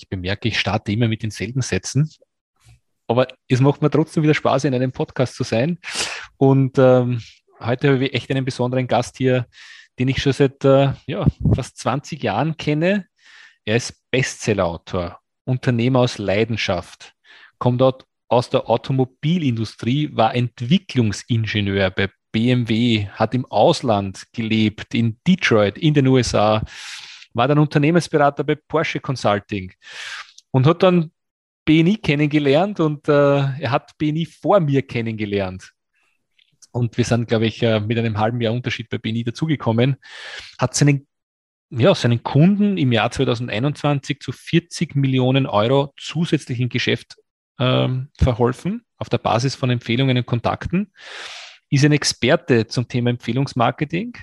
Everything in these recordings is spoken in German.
Ich bemerke, ich starte immer mit denselben Sätzen. Aber es macht mir trotzdem wieder Spaß, in einem Podcast zu sein. Und ähm, heute habe ich echt einen besonderen Gast hier, den ich schon seit äh, ja, fast 20 Jahren kenne. Er ist Bestsellerautor, Unternehmer aus Leidenschaft, kommt dort aus der Automobilindustrie, war Entwicklungsingenieur bei BMW, hat im Ausland gelebt, in Detroit, in den USA, war dann Unternehmensberater bei Porsche Consulting und hat dann BNI kennengelernt und äh, er hat BNI vor mir kennengelernt. Und wir sind, glaube ich, äh, mit einem halben Jahr Unterschied bei BNI dazugekommen, hat seinen, ja, seinen Kunden im Jahr 2021 zu 40 Millionen Euro zusätzlichen Geschäft ähm, verholfen, auf der Basis von Empfehlungen und Kontakten ist ein Experte zum Thema Empfehlungsmarketing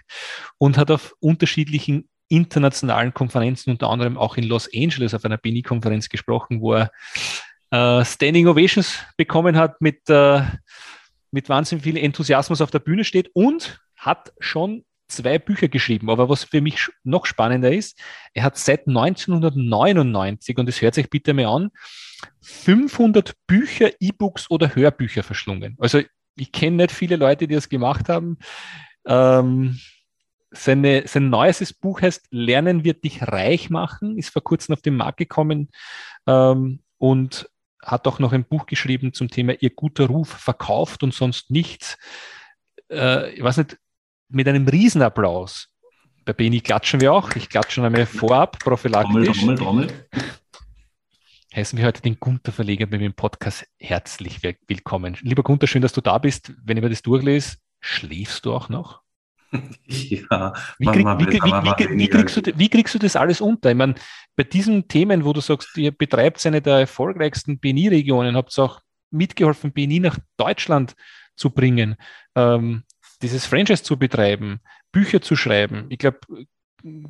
und hat auf unterschiedlichen internationalen Konferenzen, unter anderem auch in Los Angeles auf einer BNI-Konferenz gesprochen, wo er äh, Standing Ovations bekommen hat, mit, äh, mit wahnsinnig viel Enthusiasmus auf der Bühne steht und hat schon zwei Bücher geschrieben. Aber was für mich noch spannender ist, er hat seit 1999, und das hört sich bitte mal an, 500 Bücher, E-Books oder Hörbücher verschlungen. Also ich kenne nicht viele Leute, die das gemacht haben. Ähm, seine, sein neuestes Buch heißt Lernen wird dich reich machen, ist vor kurzem auf den Markt gekommen ähm, und hat auch noch ein Buch geschrieben zum Thema Ihr guter Ruf verkauft und sonst nichts. Äh, ich weiß nicht, mit einem Riesenapplaus. Bei Beni klatschen wir auch. Ich klatsche einmal vorab, prophylaktisch. Trommel, Trommel, Trommel. Heißen wir heute den Gunther Verleger bei mir im Podcast herzlich willkommen. Lieber Gunther, schön, dass du da bist. Wenn ich mir das durchlese, schläfst du auch noch? Ja, wie, krieg, wie, wie, wie, kriegst du, wie kriegst du das alles unter? Ich meine, bei diesen Themen, wo du sagst, ihr betreibt eine der erfolgreichsten BNI-Regionen, habt ihr auch mitgeholfen, BNI nach Deutschland zu bringen, ähm, dieses Franchise zu betreiben, Bücher zu schreiben. Ich glaube,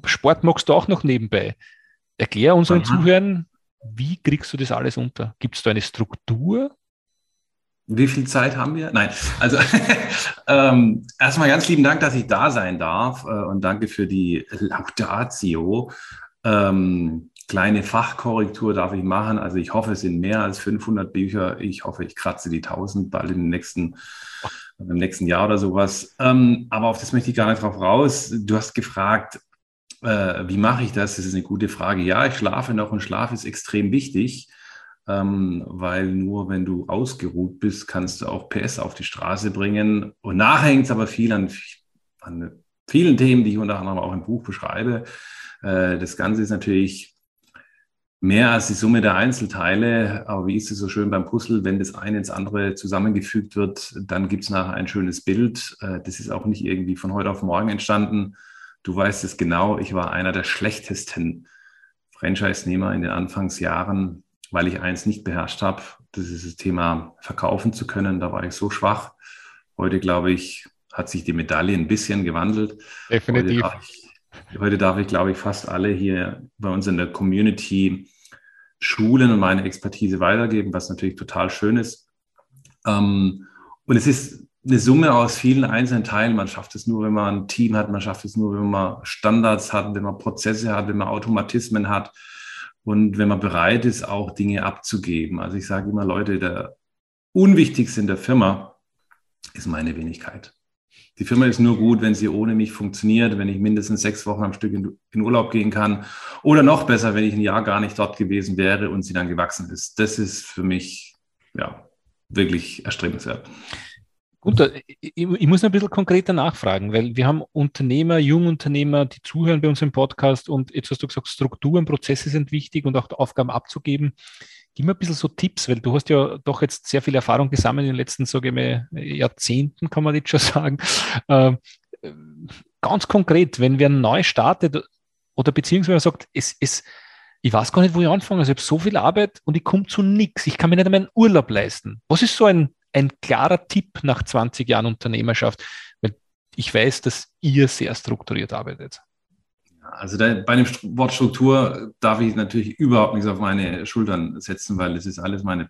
Sport magst du auch noch nebenbei. Erklär unseren Aha. Zuhörern, wie kriegst du das alles unter? Gibt es da eine Struktur? Wie viel Zeit haben wir? Nein, also ähm, erstmal ganz lieben Dank, dass ich da sein darf äh, und danke für die Laudatio. Ähm, kleine Fachkorrektur darf ich machen. Also ich hoffe, es sind mehr als 500 Bücher. Ich hoffe, ich kratze die 1000 bald im nächsten, im nächsten Jahr oder sowas. Ähm, aber auf das möchte ich gar nicht drauf raus. Du hast gefragt, äh, wie mache ich das? Das ist eine gute Frage. Ja, ich schlafe noch und Schlaf ist extrem wichtig ähm, weil nur wenn du ausgeruht bist, kannst du auch PS auf die Straße bringen. Und nachher hängt es aber viel an, an, vielen Themen, die ich unter anderem auch im Buch beschreibe. Äh, das Ganze ist natürlich mehr als die Summe der Einzelteile. Aber wie ist es so schön beim Puzzle, wenn das eine ins andere zusammengefügt wird, dann gibt es nachher ein schönes Bild. Äh, das ist auch nicht irgendwie von heute auf morgen entstanden. Du weißt es genau, ich war einer der schlechtesten Franchise-Nehmer in den Anfangsjahren weil ich eins nicht beherrscht habe. Das ist das Thema verkaufen zu können. Da war ich so schwach. Heute, glaube ich, hat sich die Medaille ein bisschen gewandelt. Definitiv. Heute darf ich, heute darf ich glaube ich, fast alle hier bei uns in der Community schulen und meine Expertise weitergeben, was natürlich total schön ist. Ähm, und es ist eine Summe aus vielen einzelnen Teilen. Man schafft es nur, wenn man ein Team hat. Man schafft es nur, wenn man Standards hat, wenn man Prozesse hat, wenn man Automatismen hat und wenn man bereit ist, auch Dinge abzugeben. Also ich sage immer, Leute, der Unwichtigste in der Firma ist meine Wenigkeit. Die Firma ist nur gut, wenn sie ohne mich funktioniert, wenn ich mindestens sechs Wochen am Stück in, in, Urlaub gehen kann. Oder noch besser, wenn ich ein Jahr gar nicht dort gewesen wäre und sie dann gewachsen ist. Das ist für mich ja wirklich erstrebenswert. Gunther, ich, ich, muss ein bisschen konkreter nachfragen, weil wir haben Unternehmer, Jungunternehmer, die zuhören bei uns im Podcast und jetzt hast du gesagt, Strukturen, Prozesse sind wichtig und auch Aufgaben abzugeben. Gib mir ein bisschen so Tipps, weil du hast ja doch jetzt sehr viel Erfahrung gesammelt in den letzten, sage ich mal, Jahrzehnten, kann man jetzt schon sagen. Äh, ganz konkret, wenn wer neu startet oder beziehungsweise sagt, es, es, ich weiß gar nicht, wo ich anfange. Also ich habe so viel Arbeit und ich komme zu nichts. Ich kann mir nicht einmal einen Urlaub leisten. Was ist so ein, ein klarer Tipp nach 20 Jahren Unternehmerschaft? Weil ich weiß, dass ihr sehr strukturiert arbeitet. Also da, bei dem Wort Struktur darf ich natürlich überhaupt nichts auf meine Schultern setzen, weil es ist alles meine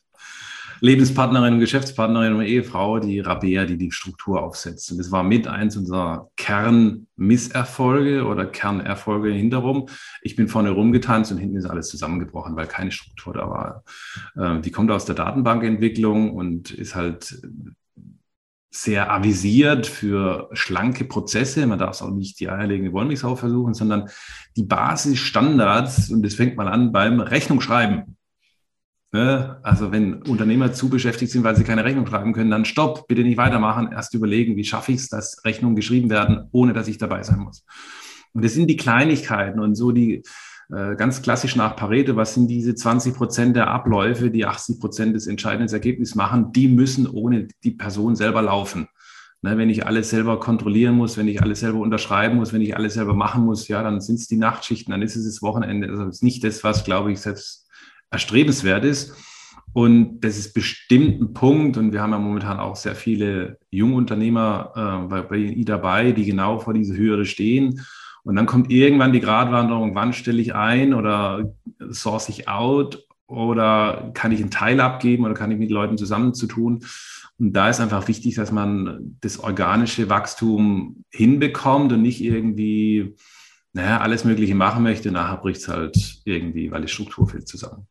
Lebenspartnerin und Geschäftspartnerin und Ehefrau, die Rabea, die die Struktur aufsetzt. Und das war mit eins unserer Kernmisserfolge oder Kernerfolge hinterrum. Ich bin vorne rumgetanzt und hinten ist alles zusammengebrochen, weil keine Struktur da war. Äh, die kommt aus der Datenbankentwicklung und ist halt sehr avisiert für schlanke Prozesse. Man darf es auch nicht die eierlegende Wollmilchsau versuchen, sondern die Basisstandards, und das fängt mal an beim Rechnung schreiben. Ne? Also wenn Unternehmer zu beschäftigt sind, weil sie keine Rechnung schreiben können, dann stopp, bitte nicht weitermachen, erst überlegen, wie schaffe ich es, dass Rechnungen geschrieben werden, ohne dass ich dabei sein muss. Und das sind die Kleinigkeiten und so die äh, ganz klassisch nach Pareto, was sind diese 20 Prozent der Abläufe, die 80 Prozent des entscheidenden Ergebnisses machen, die müssen ohne die Person selber laufen. Ne, wenn ich alles selber kontrollieren muss, wenn ich alles selber unterschreiben muss, wenn ich alles selber machen muss, ja, dann sind es die Nachtschichten, dann ist es das Wochenende. Also das ist nicht das, was, glaube ich, selbst erstrebenswert ist. Und das ist bestimmt ein Punkt, und wir haben ja momentan auch sehr viele Jungunternehmer äh, bei, bei I dabei, die genau vor dieser Hürde stehen. Und dann kommt irgendwann die Gratwanderung, wann stelle ich ein oder source ich out oder kann ich einen Teil abgeben oder kann ich mit Leuten zusammenzutun. Und da ist einfach wichtig, dass man das organische Wachstum hinbekommt und nicht irgendwie naja, alles Mögliche machen möchte. Nachher bricht es halt irgendwie, weil die Struktur fehlt zusammen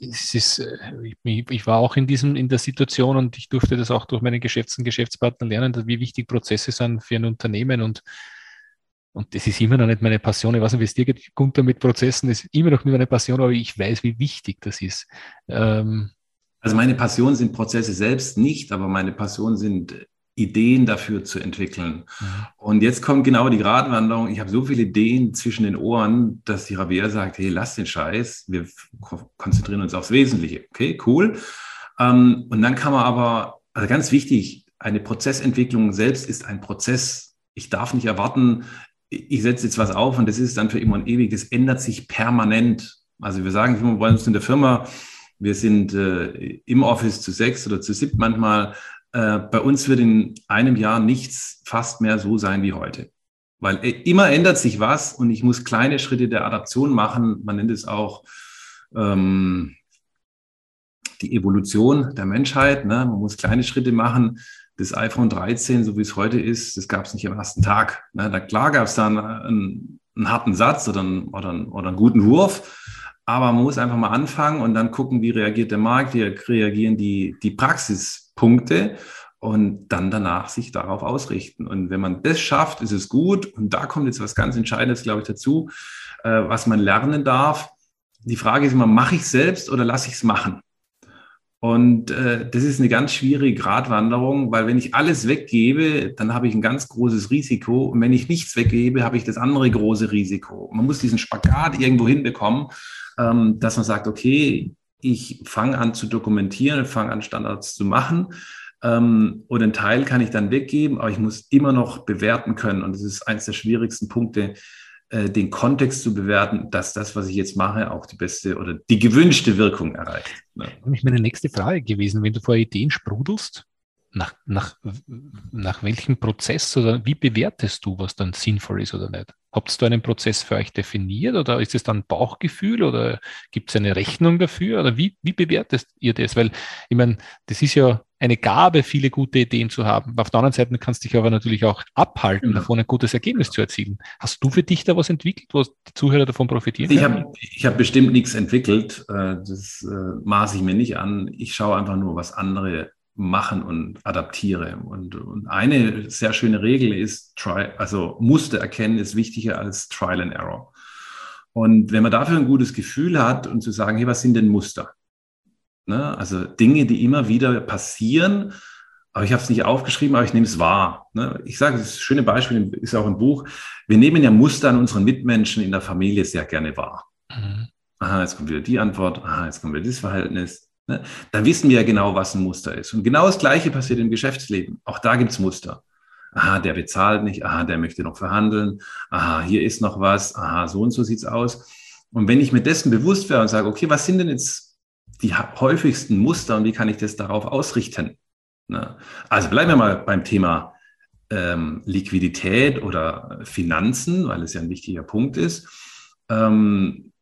es ist, äh, ich, war auch in diesem, in der Situation und ich durfte das auch durch meine Geschäfts- und Geschäftspartner lernen, wie wichtig Prozesse sind für ein Unternehmen und und das ist immer noch nicht meine Passion. Ich weiß nicht, wie es dir geht, Gunther, mit Prozessen. Das ist immer noch nicht meine Passion, aber ich weiß, wie wichtig das ist. Ähm also meine Passion sind Prozesse selbst nicht, aber meine Passion sind Ideen dafür zu entwickeln. Mhm. Und jetzt kommt genau die Gratwanderung. Ich habe so viele Ideen zwischen den Ohren, dass die Rabea sagt, hey, lass den Scheiß, wir konzentrieren uns aufs Wesentliche. Okay, cool. Ähm, und dann kann man aber, also ganz wichtig, eine Prozessentwicklung selbst ist ein Prozess. Ich darf nicht erwarten, ich setze jetzt was auf und das ist dann für immer und ewig. Das ändert sich permanent. Also wir sagen, wir wollen uns in der Firma, wir sind äh, im Office zu sechs oder zu sieben manchmal, äh, bei uns wird in einem Jahr nichts fast mehr so sein wie heute. Weil äh, immer ändert sich was und ich muss kleine Schritte der Adaption machen. Man nennt es auch ähm, die Evolution der Menschheit. Ne? Man muss kleine Schritte machen. Das iPhone 13, so wie es heute ist, das gab es nicht am ersten Tag. Ne? Da, klar gab es dann einen, einen, harten Satz oder einen, oder, einen, oder einen guten Wurf. Aber man muss einfach mal anfangen und dann gucken, wie reagiert der Markt, wie reagieren die, die Praxis Punkte und dann danach sich darauf ausrichten. Und wenn man das schafft, ist es gut. Und da kommt jetzt was ganz Entscheidendes, glaube ich, dazu, äh, was man lernen darf. Die Frage ist immer, mache ich es selbst oder lasse ich es machen? Und äh, das ist eine ganz schwierige Gratwanderung, weil wenn ich alles weggebe, dann habe ich ein ganz großes Risiko. Und wenn ich nichts weggebe, habe ich das andere große Risiko. Man muss diesen Spagat irgendwo hinbekommen, ähm, dass man sagt, okay, ich fange an zu dokumentieren, fange an Standards zu machen. Ähm, und einen Teil kann ich dann weggeben, aber ich muss immer noch bewerten können. Und das ist eines der schwierigsten Punkte, äh, den Kontext zu bewerten, dass das, was ich jetzt mache, auch die beste oder die gewünschte Wirkung erreicht. Ne? Ist meine nächste Frage gewesen. Wenn du vor Ideen sprudelst, nach, nach, nach welchem Prozess oder wie bewertest du, was dann sinnvoll ist oder nicht? Habt ihr einen Prozess für euch definiert oder ist es dann Bauchgefühl oder gibt es eine Rechnung dafür oder wie, wie bewertet ihr das? Weil ich meine, das ist ja eine Gabe, viele gute Ideen zu haben. Auf der anderen Seite kannst du dich aber natürlich auch abhalten, genau. davon ein gutes Ergebnis zu erzielen. Hast du für dich da was entwickelt, wo die Zuhörer davon profitieren? Ich habe hab bestimmt nichts entwickelt. Äh, das äh, maße ich mir nicht an. Ich schaue einfach nur, was andere machen und adaptiere. Und, und eine sehr schöne Regel ist, try, also Muster erkennen ist wichtiger als Trial and Error. Und wenn man dafür ein gutes Gefühl hat und zu sagen, hey, was sind denn Muster? Ne? Also Dinge, die immer wieder passieren, aber ich habe es nicht aufgeschrieben, aber ich nehme es wahr. Ne? Ich sage, das schöne Beispiel ist auch im Buch. Wir nehmen ja Muster an unseren Mitmenschen in der Familie sehr gerne wahr. Mhm. Aha, jetzt kommt wieder die Antwort. Aha, jetzt kommt wieder dieses Verhältnis Ne? Da wissen wir ja genau, was ein Muster ist. Und genau das Gleiche passiert im Geschäftsleben. Auch da gibt es Muster. Aha, der bezahlt nicht. Aha, der möchte noch verhandeln. Aha, hier ist noch was. Aha, so und so sieht es aus. Und wenn ich mir dessen bewusst wäre und sage, okay, was sind denn jetzt die häufigsten Muster und wie kann ich das darauf ausrichten? Ne? Also bleiben wir mal beim Thema ähm, Liquidität oder Finanzen, weil es ja ein wichtiger Punkt ist. Ähm,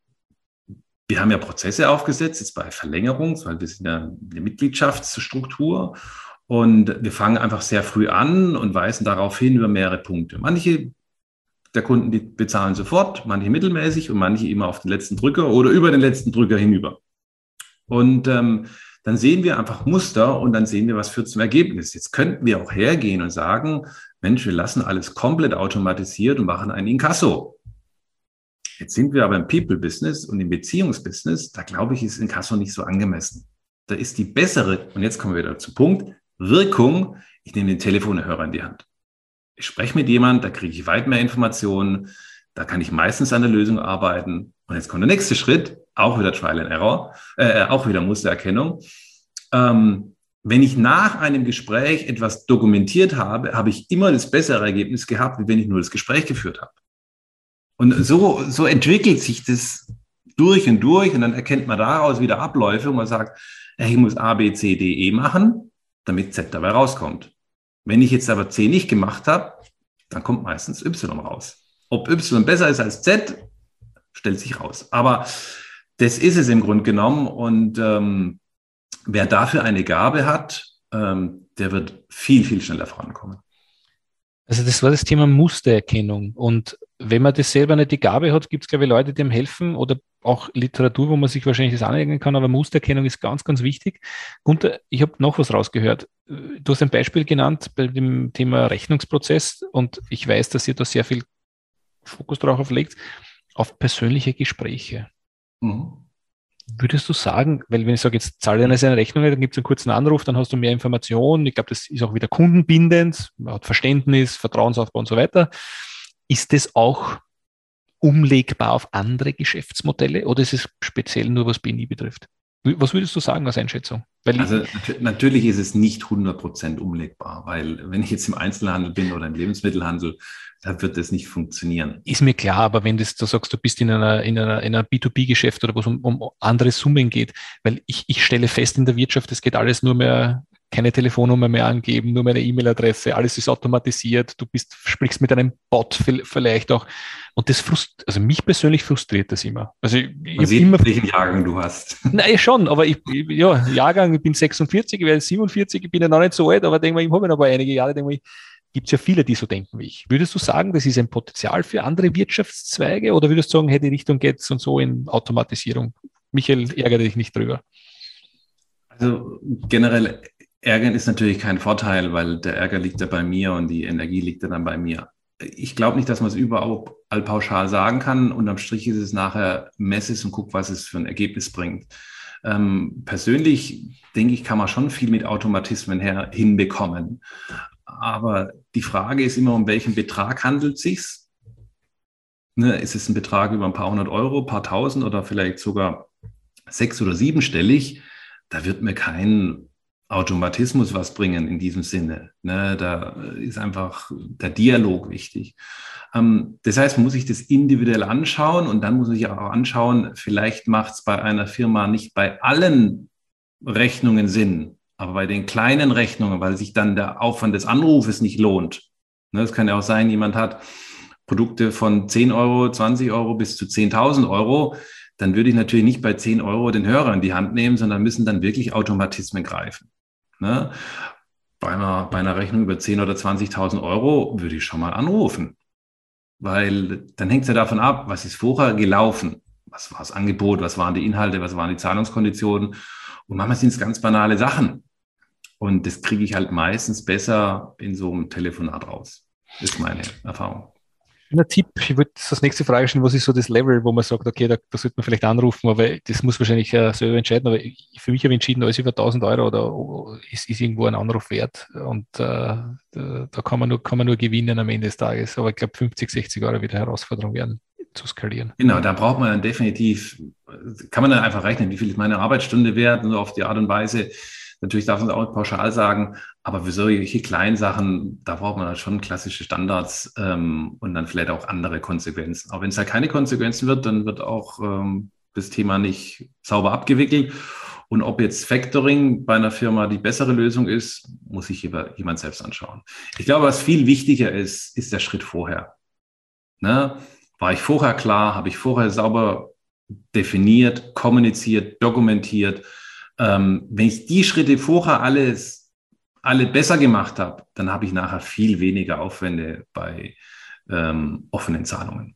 wir haben ja Prozesse aufgesetzt, jetzt bei Verlängerung, weil wir sind ja eine Mitgliedschaftsstruktur und wir fangen einfach sehr früh an und weisen darauf hin über mehrere Punkte. Manche der Kunden, die bezahlen sofort, manche mittelmäßig und manche immer auf den letzten Drücker oder über den letzten Drücker hinüber. Und ähm, dann sehen wir einfach Muster und dann sehen wir, was führt zum Ergebnis. Jetzt könnten wir auch hergehen und sagen, Mensch, wir lassen alles komplett automatisiert und machen ein Inkasso. Jetzt sind wir aber im People-Business und im Beziehungsbusiness, da glaube ich, ist Inkasso nicht so angemessen. Da ist die bessere, und jetzt kommen wir wieder zum Punkt, Wirkung, ich nehme den Telefonhörer in die Hand. Ich spreche mit jemand, da kriege ich weit mehr Informationen, da kann ich meistens an der Lösung arbeiten. Und jetzt kommt der nächste Schritt, auch wieder Trial and Error, äh, auch wieder Mustererkennung. Ähm, wenn ich nach einem Gespräch etwas dokumentiert habe, habe ich immer das bessere Ergebnis gehabt, wie wenn ich nur das Gespräch geführt habe. Und so, so entwickelt sich das durch und durch und dann erkennt man daraus wieder Abläufe und man sagt, ich muss A, B, C, D, E machen damit Z dabei rauskommt. Wenn ich jetzt aber C nicht gemacht habe, dann kommt meistens Y raus. Ob Y besser ist als Z, stellt sich raus. Aber das ist es im Grunde genommen. Und ähm, wer dafür eine Gabe hat, ähm, der wird viel, viel schneller vorankommen. Also das war das Thema Mustererkennung. Und wenn man das selber nicht die Gabe hat, gibt es, glaube ich, Leute, die ihm helfen oder auch Literatur, wo man sich wahrscheinlich das aneignen kann, aber Mustererkennung ist ganz, ganz wichtig. Gunther, ich habe noch was rausgehört. Du hast ein Beispiel genannt bei dem Thema Rechnungsprozess und ich weiß, dass ihr da sehr viel Fokus darauf legt, auf persönliche Gespräche. Mhm. Würdest du sagen, weil wenn ich sage, jetzt zahle eine seine Rechnung, dann gibt es einen kurzen Anruf, dann hast du mehr Informationen. Ich glaube, das ist auch wieder kundenbindend, man hat Verständnis, Vertrauensaufbau und so weiter. Ist das auch umlegbar auf andere Geschäftsmodelle oder ist es speziell nur, was BNI betrifft? Was würdest du sagen als Einschätzung? Weil also natürlich ist es nicht 100% umlegbar, weil wenn ich jetzt im Einzelhandel bin oder im Lebensmittelhandel, da wird das nicht funktionieren. Ist mir klar, aber wenn das, du sagst, du bist in einer, in einer, in einer B2B-Geschäft oder wo es um, um andere Summen geht, weil ich, ich stelle fest in der Wirtschaft, es geht alles nur mehr keine Telefonnummer mehr angeben, nur meine E-Mail-Adresse, alles ist automatisiert, du bist, sprichst mit einem Bot vielleicht auch. Und das frust, also mich persönlich frustriert das immer. Also ich, Man ich sieht, immer, welchen Jahrgang du hast. Nein, schon, aber ich, ja, Jahrgang, ich bin 46, ich werde 47, ich bin ja noch nicht so alt, aber denke mal, ich habe noch einige Jahre, denke mal, gibt es ja viele, die so denken wie ich. Würdest du sagen, das ist ein Potenzial für andere Wirtschaftszweige oder würdest du sagen, hey, die Richtung geht und so in Automatisierung? Michael, ärgere dich nicht drüber. Also generell Ärgern ist natürlich kein Vorteil, weil der Ärger liegt ja bei mir und die Energie liegt ja dann bei mir. Ich glaube nicht, dass man es überall pauschal sagen kann. Unterm Strich ist es nachher Messes und guckt, was es für ein Ergebnis bringt. Ähm, persönlich denke ich, kann man schon viel mit Automatismen her hinbekommen. Aber die Frage ist immer, um welchen Betrag handelt es sich? Ne, ist es ein Betrag über ein paar hundert Euro, paar tausend oder vielleicht sogar sechs- oder siebenstellig? Da wird mir kein Automatismus was bringen in diesem Sinne. Ne, da ist einfach der Dialog wichtig. Ähm, das heißt, man muss sich das individuell anschauen und dann muss man sich auch anschauen, vielleicht macht es bei einer Firma nicht bei allen Rechnungen Sinn, aber bei den kleinen Rechnungen, weil sich dann der Aufwand des Anrufes nicht lohnt. Ne, es kann ja auch sein, jemand hat Produkte von 10 Euro, 20 Euro bis zu 10.000 Euro dann würde ich natürlich nicht bei 10 Euro den Hörer in die Hand nehmen, sondern müssen dann wirklich Automatismen greifen. Ne? Bei, einer, bei einer Rechnung über 10.000 oder 20.000 Euro würde ich schon mal anrufen. Weil dann hängt es ja davon ab, was ist vorher gelaufen? Was war das Angebot? Was waren die Inhalte? Was waren die Zahlungskonditionen? Und manchmal sind es ganz banale Sachen. Und das kriege ich halt meistens besser in so einem Telefonat raus. Ist meine Erfahrung ein Tipp, ich würde das nächste Frage stellen, was ist so das Level, wo man sagt, okay, da, da sollte man vielleicht anrufen, aber das muss wahrscheinlich äh, selber entscheiden, aber ich, für mich habe ich entschieden, alles über 1000 Euro oder ist, ist irgendwo ein Anruf wert und äh, da, da, kann, man nur, kann man nur gewinnen am Ende des Tages, aber ich glaube 50, 60 Euro wird eine Herausforderung werden zu skalieren. Genau, da braucht man dann definitiv, kann man dann einfach rechnen, wie viel ist meine Arbeitsstunde wert und auf die Art und Weise Natürlich darf man es auch pauschal sagen, aber für solche kleinen Sachen, da braucht man halt schon klassische Standards ähm, und dann vielleicht auch andere Konsequenzen. Aber wenn es halt keine Konsequenzen wird, dann wird auch ähm, das Thema nicht sauber abgewickelt. Und ob jetzt Factoring bei einer Firma die bessere Lösung ist, muss sich jemand selbst anschauen. Ich glaube, was viel wichtiger ist, ist der Schritt vorher. Ne? War ich vorher klar? Habe ich vorher sauber definiert, kommuniziert, dokumentiert? Ähm, wenn ich die Schritte vorher alles, alle besser gemacht habe, dann habe ich nachher viel weniger Aufwände bei ähm, offenen Zahlungen.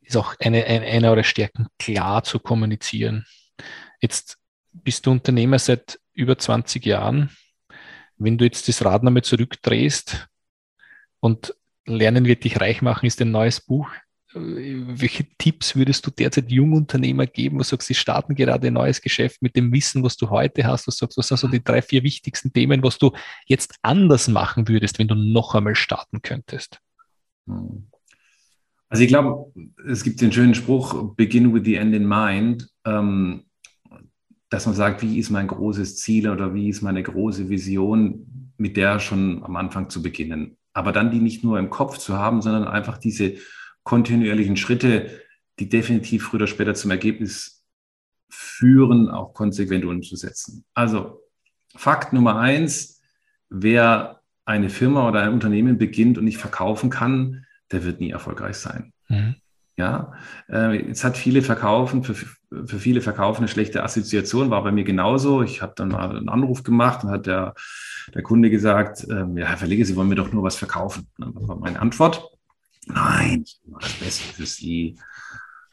Ist auch eine, eine, eine eurer Stärken, klar zu kommunizieren. Jetzt bist du Unternehmer seit über 20 Jahren. Wenn du jetzt das Rad nochmal zurückdrehst und Lernen wird dich reich machen ist ein neues Buch. Welche Tipps würdest du derzeit Jungunternehmer geben, was sagst, sie starten gerade ein neues Geschäft mit dem Wissen, was du heute hast? Was sagst, was sind so die drei, vier wichtigsten Themen, was du jetzt anders machen würdest, wenn du noch einmal starten könntest? Also ich glaube, es gibt den schönen Spruch, begin with the end in mind. Ähm, dass man sagt, wie ist mein großes Ziel oder wie ist meine große Vision, mit der schon am Anfang zu beginnen. Aber dann die nicht nur im Kopf zu haben, sondern einfach diese kontinuierlichen Schritte, die definitiv früher oder später zum Ergebnis führen, auch konsequent umzusetzen. Also Fakt Nummer eins, wer eine Firma oder ein Unternehmen beginnt und nicht verkaufen kann, der wird nie erfolgreich sein. Mhm. Ja, äh, jetzt hat viele verkaufen, für, für viele verkaufen eine schlechte Assoziation, war bei mir genauso. Ich habe dann mal einen Anruf gemacht und hat der, der Kunde gesagt, ähm, ja, Herr Verleger, Sie wollen mir doch nur was verkaufen. Dann war meine Antwort, nein, das Beste für Sie.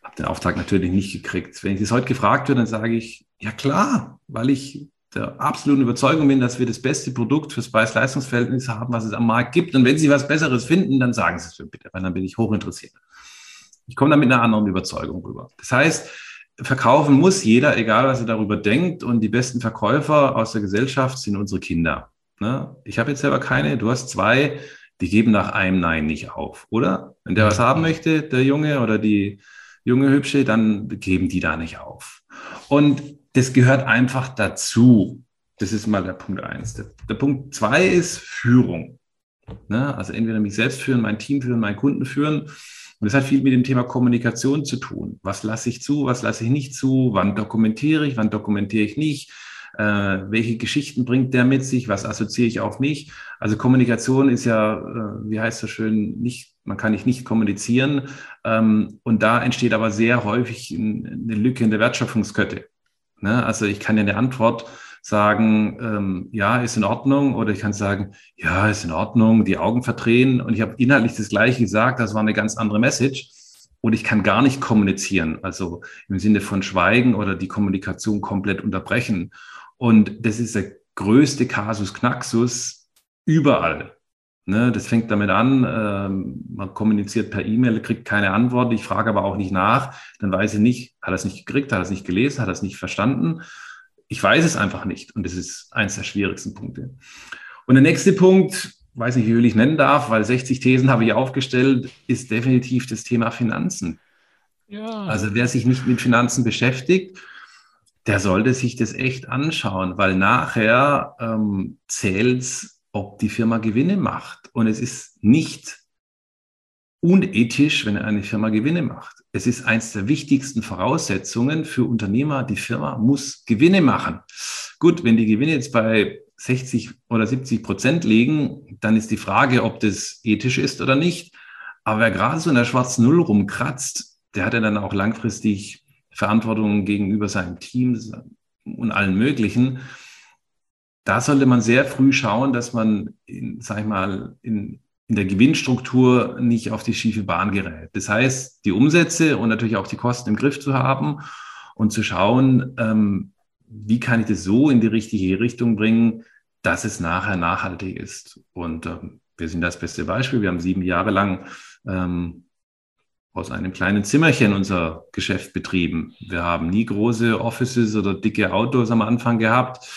Habe den Auftrag natürlich nicht gekriegt. Wenn ich das heute gefragt werde, dann sage ich, ja klar, weil ich der absoluten Überzeugung bin, dass wir das beste Produkt fürs Preis-Leistungs-Verhältnis haben, was es am Markt gibt. Und wenn Sie was Besseres finden, dann sagen Sie es mir bitte, weil dann bin ich hochinteressiert. Ich komme da mit einer anderen Überzeugung rüber. Das heißt, verkaufen muss jeder, egal was er darüber denkt. Und die besten Verkäufer aus der Gesellschaft sind unsere Kinder. Ne? Ich habe jetzt selber keine, du hast zwei, die geben nach einem Nein nicht auf, oder? Wenn der was haben möchte, der Junge oder die junge Hübsche, dann geben die da nicht auf. Und das gehört einfach dazu. Das ist mal der Punkt eins. Der, der Punkt zwei ist Führung. Ne? Also entweder mich selbst führen, mein Team führen, meinen Kunden führen und das hat viel mit dem Thema Kommunikation zu tun. Was lasse ich zu, was lasse ich nicht zu, wann dokumentiere ich, wann dokumentiere ich nicht, äh, welche Geschichten bringt der mit sich, was assoziiere ich auf mich. Also Kommunikation ist ja, äh, wie heißt das schön, nicht, man kann nicht nicht kommunizieren. Ähm, und da entsteht aber sehr häufig eine Lücke in der Wertschöpfungskette. Ne? Also ich kann ja eine Antwort sagen, ähm, ja, ist in Ordnung, oder ich kann sagen, ja, ist in Ordnung, die Augen verdrehen und ich habe inhaltlich das Gleiche gesagt, das war eine ganz andere Message. Und ich kann gar nicht kommunizieren, also im Sinne von Schweigen oder die Kommunikation komplett unterbrechen. Und das ist der größte Kasus Knaxus überall. Ne, das fängt damit an, ähm, man kommuniziert per E-Mail, kriegt keine Antwort, ich frage aber auch nicht nach, dann weiß ich nicht, hat er es nicht gekriegt, hat er es nicht gelesen, hat er es nicht verstanden ich weiß es einfach nicht. Und das ist eins der schwierigsten Punkte. Und der nächste Punkt, weiß nicht, wie will ich nennen darf, weil 60 Thesen habe ich aufgestellt, ist definitiv das Thema Finanzen. Ja. Also wer sich nicht mit Finanzen beschäftigt, der sollte sich das echt anschauen, weil nachher ähm, zählt es, ob die Firma Gewinne macht. Und es ist nicht unethisch, wenn eine Firma Gewinne macht. Es ist eins der wichtigsten Voraussetzungen für Unternehmer. Die Firma muss Gewinne machen. Gut, wenn die Gewinne jetzt bei 60 oder 70 Prozent liegen, dann ist die Frage, ob das ethisch ist oder nicht. Aber wer gerade so in der schwarzen Null rumkratzt, der hat ja dann auch langfristig Verantwortung gegenüber seinem Team und allen möglichen. Da sollte man sehr früh schauen, dass man, in, sag ich mal, in in der Gewinnstruktur nicht auf die schiefe Bahn gerät. Das heißt, die Umsätze und natürlich auch die Kosten im Griff zu haben und zu schauen, ähm, wie kann ich das so in die richtige Richtung bringen, dass es nachher nachhaltig ist. Und ähm, wir sind das beste Beispiel. Wir haben sieben Jahre lang ähm, aus einem kleinen Zimmerchen unser Geschäft betrieben. Wir haben nie große Offices oder dicke Autos am Anfang gehabt.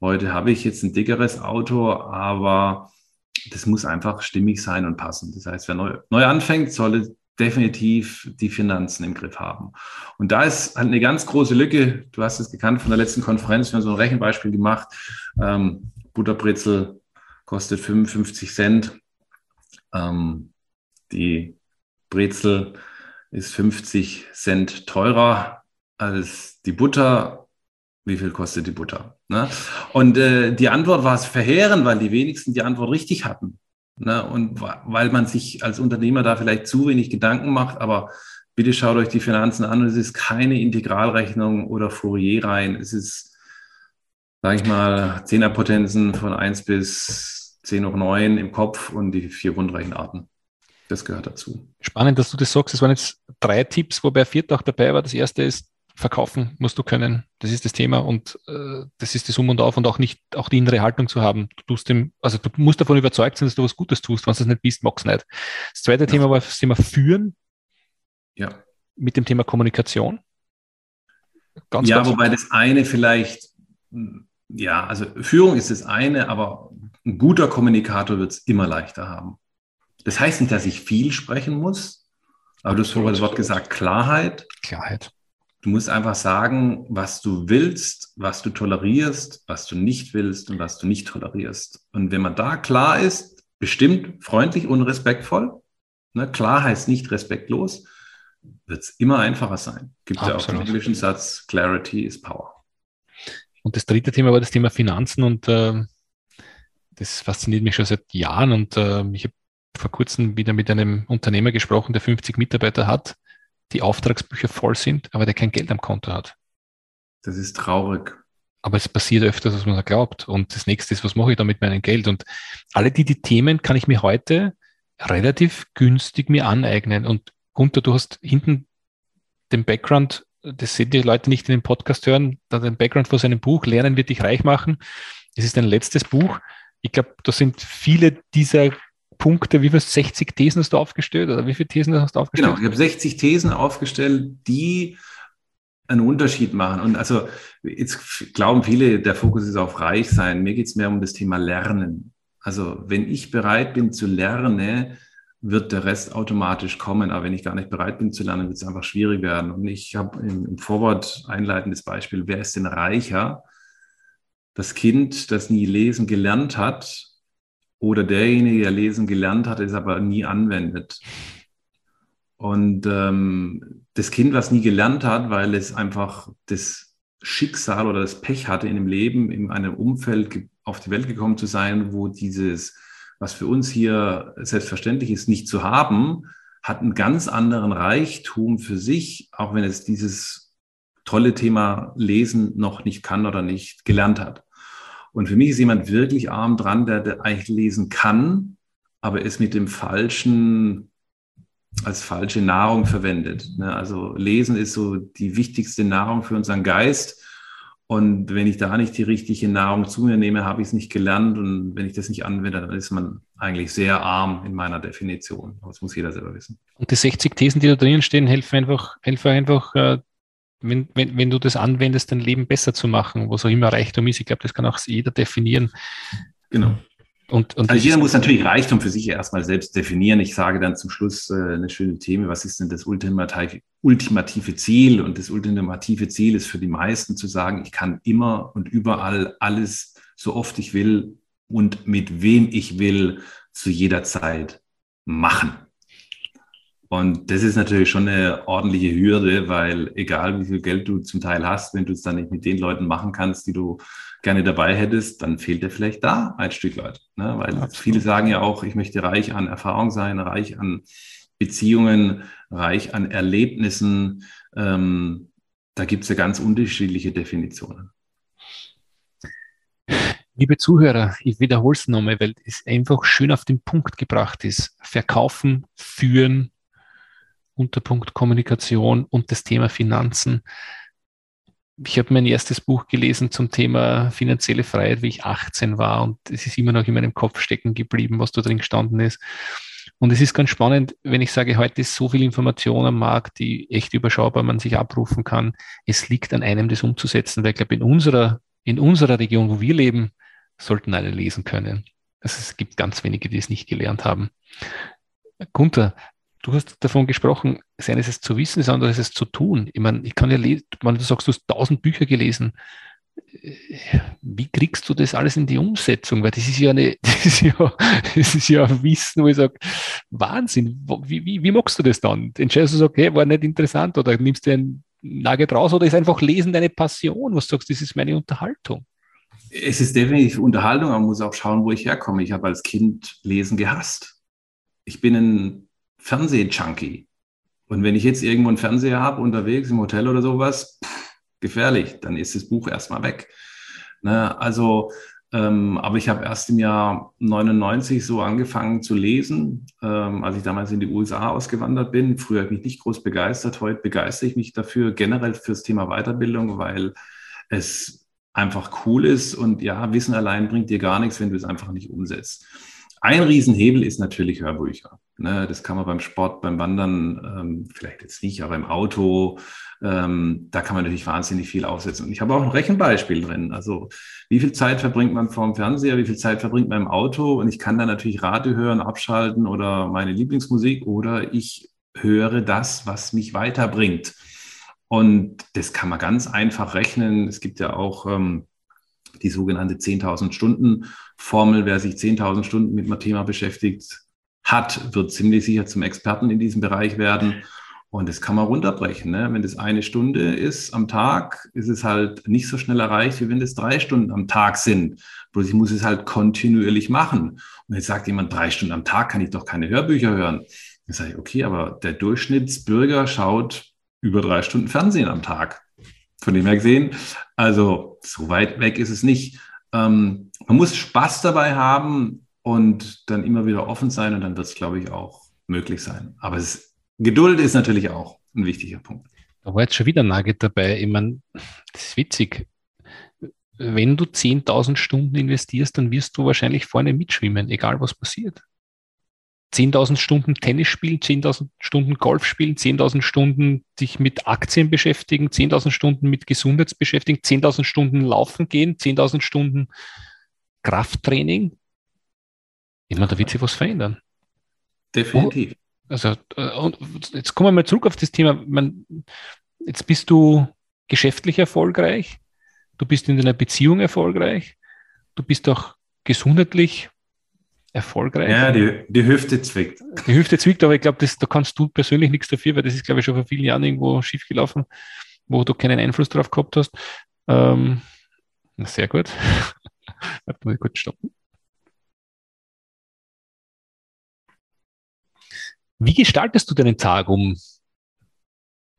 Heute habe ich jetzt ein dickeres Auto, aber das muss einfach stimmig sein und passen. Das heißt, wer neu, neu anfängt, sollte definitiv die Finanzen im Griff haben. Und da ist halt eine ganz große Lücke. Du hast es gekannt von der letzten Konferenz. Wir haben so ein Rechenbeispiel gemacht. Ähm, Butterbrezel kostet 55 Cent. Ähm, die Brezel ist 50 Cent teurer als die Butter. Wie viel kostet die Butter? Ne? Und äh, die Antwort war es verheerend, weil die wenigsten die Antwort richtig hatten. Ne? Und weil man sich als Unternehmer da vielleicht zu wenig Gedanken macht, aber bitte schaut euch die Finanzen an. Es ist keine Integralrechnung oder Fourier rein. Es ist, sage ich mal, Zehnerpotenzen von 1 bis 10 hoch 9 im Kopf und die vier Grundrechenarten. Das gehört dazu. Spannend, dass du das sagst. Es waren jetzt drei Tipps, wobei viert auch dabei war. Das erste ist, verkaufen musst du können. Das ist das Thema und äh, das ist das Um und Auf und auch nicht, auch die innere Haltung zu haben. Du tust dem, also du musst davon überzeugt sein, dass du was Gutes tust. Wenn du das nicht bist, magst du nicht. Das zweite ja. Thema war das Thema Führen. Ja. Mit dem Thema Kommunikation. Ganz, ja, ganz wobei das eine vielleicht, ja, also Führung ist das eine, aber ein guter Kommunikator wird es immer leichter haben. Das heißt nicht, dass ich viel sprechen muss, aber du hast vorher das Wort gesagt, Klarheit. Klarheit. Du musst einfach sagen, was du willst, was du tolerierst, was du nicht willst und was du nicht tolerierst. Und wenn man da klar ist, bestimmt freundlich und respektvoll, ne, klar heißt nicht respektlos, wird es immer einfacher sein. Gibt Absolut. ja auch den englischen Satz, Clarity is Power. Und das dritte Thema war das Thema Finanzen und äh, das fasziniert mich schon seit Jahren und äh, ich habe vor kurzem wieder mit einem Unternehmer gesprochen, der 50 Mitarbeiter hat die Auftragsbücher voll sind, aber der kein Geld am Konto hat. Das ist traurig. Aber es passiert öfters, als man glaubt. Und das nächste ist, was mache ich da mit meinem Geld? Und alle die, die Themen kann ich mir heute relativ günstig mir aneignen. Und Gunther, du hast hinten den Background, das sehen die Leute nicht in dem Podcast hören, da den Background vor seinem Buch, Lernen wird dich reich machen. Es ist ein letztes Buch. Ich glaube, da sind viele dieser Punkte, wie viel 60 Thesen hast du aufgestellt oder wie viele Thesen hast du aufgestellt? Genau, ich habe 60 Thesen aufgestellt, die einen Unterschied machen. Und also jetzt glauben viele, der Fokus ist auf reich sein. Mir geht es mehr um das Thema Lernen. Also wenn ich bereit bin zu lernen, wird der Rest automatisch kommen. Aber wenn ich gar nicht bereit bin zu lernen, wird es einfach schwierig werden. Und ich habe im, im Vorwort einleitendes Beispiel, wer ist denn reicher? Das Kind, das nie lesen gelernt hat oder derjenige, der lesen gelernt hat, es aber nie anwendet. Und ähm, das Kind, was nie gelernt hat, weil es einfach das Schicksal oder das Pech hatte in dem Leben, in einem Umfeld auf die Welt gekommen zu sein, wo dieses, was für uns hier selbstverständlich ist, nicht zu haben, hat einen ganz anderen Reichtum für sich, auch wenn es dieses tolle Thema Lesen noch nicht kann oder nicht gelernt hat. Und für mich ist jemand wirklich arm dran, der, der eigentlich lesen kann, aber es mit dem falschen, als falsche Nahrung verwendet. Ne? Also Lesen ist so die wichtigste Nahrung für unseren Geist. Und wenn ich da nicht die richtige Nahrung zu mir nehme, habe ich es nicht gelernt. Und wenn ich das nicht anwende, dann ist man eigentlich sehr arm in meiner Definition. Das muss jeder selber wissen. Und die 60 Thesen, die da drinnen stehen, helfen einfach, helfen einfach äh, wenn, wenn, wenn du das anwendest, dein Leben besser zu machen, was auch immer Reichtum ist. Ich glaube, das kann auch jeder definieren. Genau. Und, und also jeder muss natürlich Reichtum für sich erstmal selbst definieren. Ich sage dann zum Schluss äh, eine schöne Thema, was ist denn das ultimative, ultimative Ziel? Und das ultimative Ziel ist für die meisten zu sagen, ich kann immer und überall alles, so oft ich will und mit wem ich will, zu jeder Zeit machen. Und das ist natürlich schon eine ordentliche Hürde, weil egal wie viel Geld du zum Teil hast, wenn du es dann nicht mit den Leuten machen kannst, die du gerne dabei hättest, dann fehlt dir vielleicht da ein Stück weit. Ne? Weil Absolut. viele sagen ja auch, ich möchte reich an Erfahrung sein, reich an Beziehungen, reich an Erlebnissen. Ähm, da gibt es ja ganz unterschiedliche Definitionen. Liebe Zuhörer, ich wiederhole es nochmal, weil es einfach schön auf den Punkt gebracht ist. Verkaufen, führen, Unterpunkt Kommunikation und das Thema Finanzen. Ich habe mein erstes Buch gelesen zum Thema finanzielle Freiheit, wie ich 18 war und es ist immer noch in meinem Kopf stecken geblieben, was da drin gestanden ist. Und es ist ganz spannend, wenn ich sage, heute ist so viel Information am Markt, die echt überschaubar man sich abrufen kann. Es liegt an einem, das umzusetzen, weil ich glaube, in unserer, in unserer Region, wo wir leben, sollten alle lesen können. Also es gibt ganz wenige, die es nicht gelernt haben. Gunther, du hast davon gesprochen, das eine ist es zu wissen, das andere ist es zu tun. Ich meine, ich kann ja lesen, du sagst, du hast tausend Bücher gelesen, wie kriegst du das alles in die Umsetzung? Weil das ist ja eine, das ist ja, das ist ja ein Wissen, wo ich sage, Wahnsinn, wie, wie, wie magst du das dann? Entscheidest du, okay, war nicht interessant oder nimmst du ein Nugget raus oder ist einfach Lesen deine Passion, was du sagst, das ist meine Unterhaltung? Es ist definitiv Unterhaltung, aber man muss auch schauen, wo ich herkomme. Ich habe als Kind Lesen gehasst. Ich bin ein Fernseh-Junkie. Und wenn ich jetzt irgendwo einen Fernseher habe, unterwegs im Hotel oder sowas, pff, gefährlich, dann ist das Buch erstmal weg. Ne? Also, ähm, aber ich habe erst im Jahr 99 so angefangen zu lesen, ähm, als ich damals in die USA ausgewandert bin. Früher habe ich mich nicht groß begeistert, heute begeistere ich mich dafür generell fürs Thema Weiterbildung, weil es einfach cool ist und ja, Wissen allein bringt dir gar nichts, wenn du es einfach nicht umsetzt. Ein Riesenhebel ist natürlich Hörbücher. Ne, das kann man beim Sport, beim Wandern, ähm, vielleicht jetzt nicht, aber im Auto, ähm, da kann man natürlich wahnsinnig viel aufsetzen. Und ich habe auch ein Rechenbeispiel drin. Also wie viel Zeit verbringt man vorm Fernseher, wie viel Zeit verbringt man im Auto? Und ich kann dann natürlich Radio hören, abschalten oder meine Lieblingsmusik oder ich höre das, was mich weiterbringt. Und das kann man ganz einfach rechnen. Es gibt ja auch ähm, die sogenannte 10.000 Stunden Formel. Wer sich 10.000 Stunden mit einem Thema beschäftigt hat, wird ziemlich sicher zum Experten in diesem Bereich werden. Und das kann man runterbrechen. Ne? Wenn das eine Stunde ist am Tag, ist es halt nicht so schnell erreicht, wie wenn das drei Stunden am Tag sind. Bloß ich muss es halt kontinuierlich machen. Und jetzt sagt jemand, drei Stunden am Tag kann ich doch keine Hörbücher hören. Dann sage ich, okay, aber der Durchschnittsbürger schaut über drei Stunden Fernsehen am Tag. Von dem her gesehen, also so weit weg ist es nicht. Ähm, man muss Spaß dabei haben und dann immer wieder offen sein und dann wird es, glaube ich, auch möglich sein. Aber ist, Geduld ist natürlich auch ein wichtiger Punkt. Da war jetzt schon wieder ein Nugget dabei. Ich meine, das ist witzig. Wenn du 10.000 Stunden investierst, dann wirst du wahrscheinlich vorne mitschwimmen, egal was passiert. 10.000 Stunden Tennis spielen, 10.000 Stunden Golf spielen, 10.000 Stunden sich mit Aktien beschäftigen, 10.000 Stunden mit Gesundheit beschäftigen, 10.000 Stunden laufen gehen, 10.000 Stunden Krafttraining. Ich meine, da wird sich was verändern. Definitiv. Oh, also, äh, und jetzt kommen wir mal zurück auf das Thema. Man, jetzt bist du geschäftlich erfolgreich, du bist in deiner Beziehung erfolgreich, du bist auch gesundheitlich erfolgreich. Ja, die, die Hüfte zwickt. Die Hüfte zwickt, aber ich glaube, da kannst du persönlich nichts dafür, weil das ist, glaube ich, schon vor vielen Jahren irgendwo schiefgelaufen, wo du keinen Einfluss drauf gehabt hast. Ähm, sehr gut. Warte mal kurz stoppen. Wie gestaltest du deinen Tag, um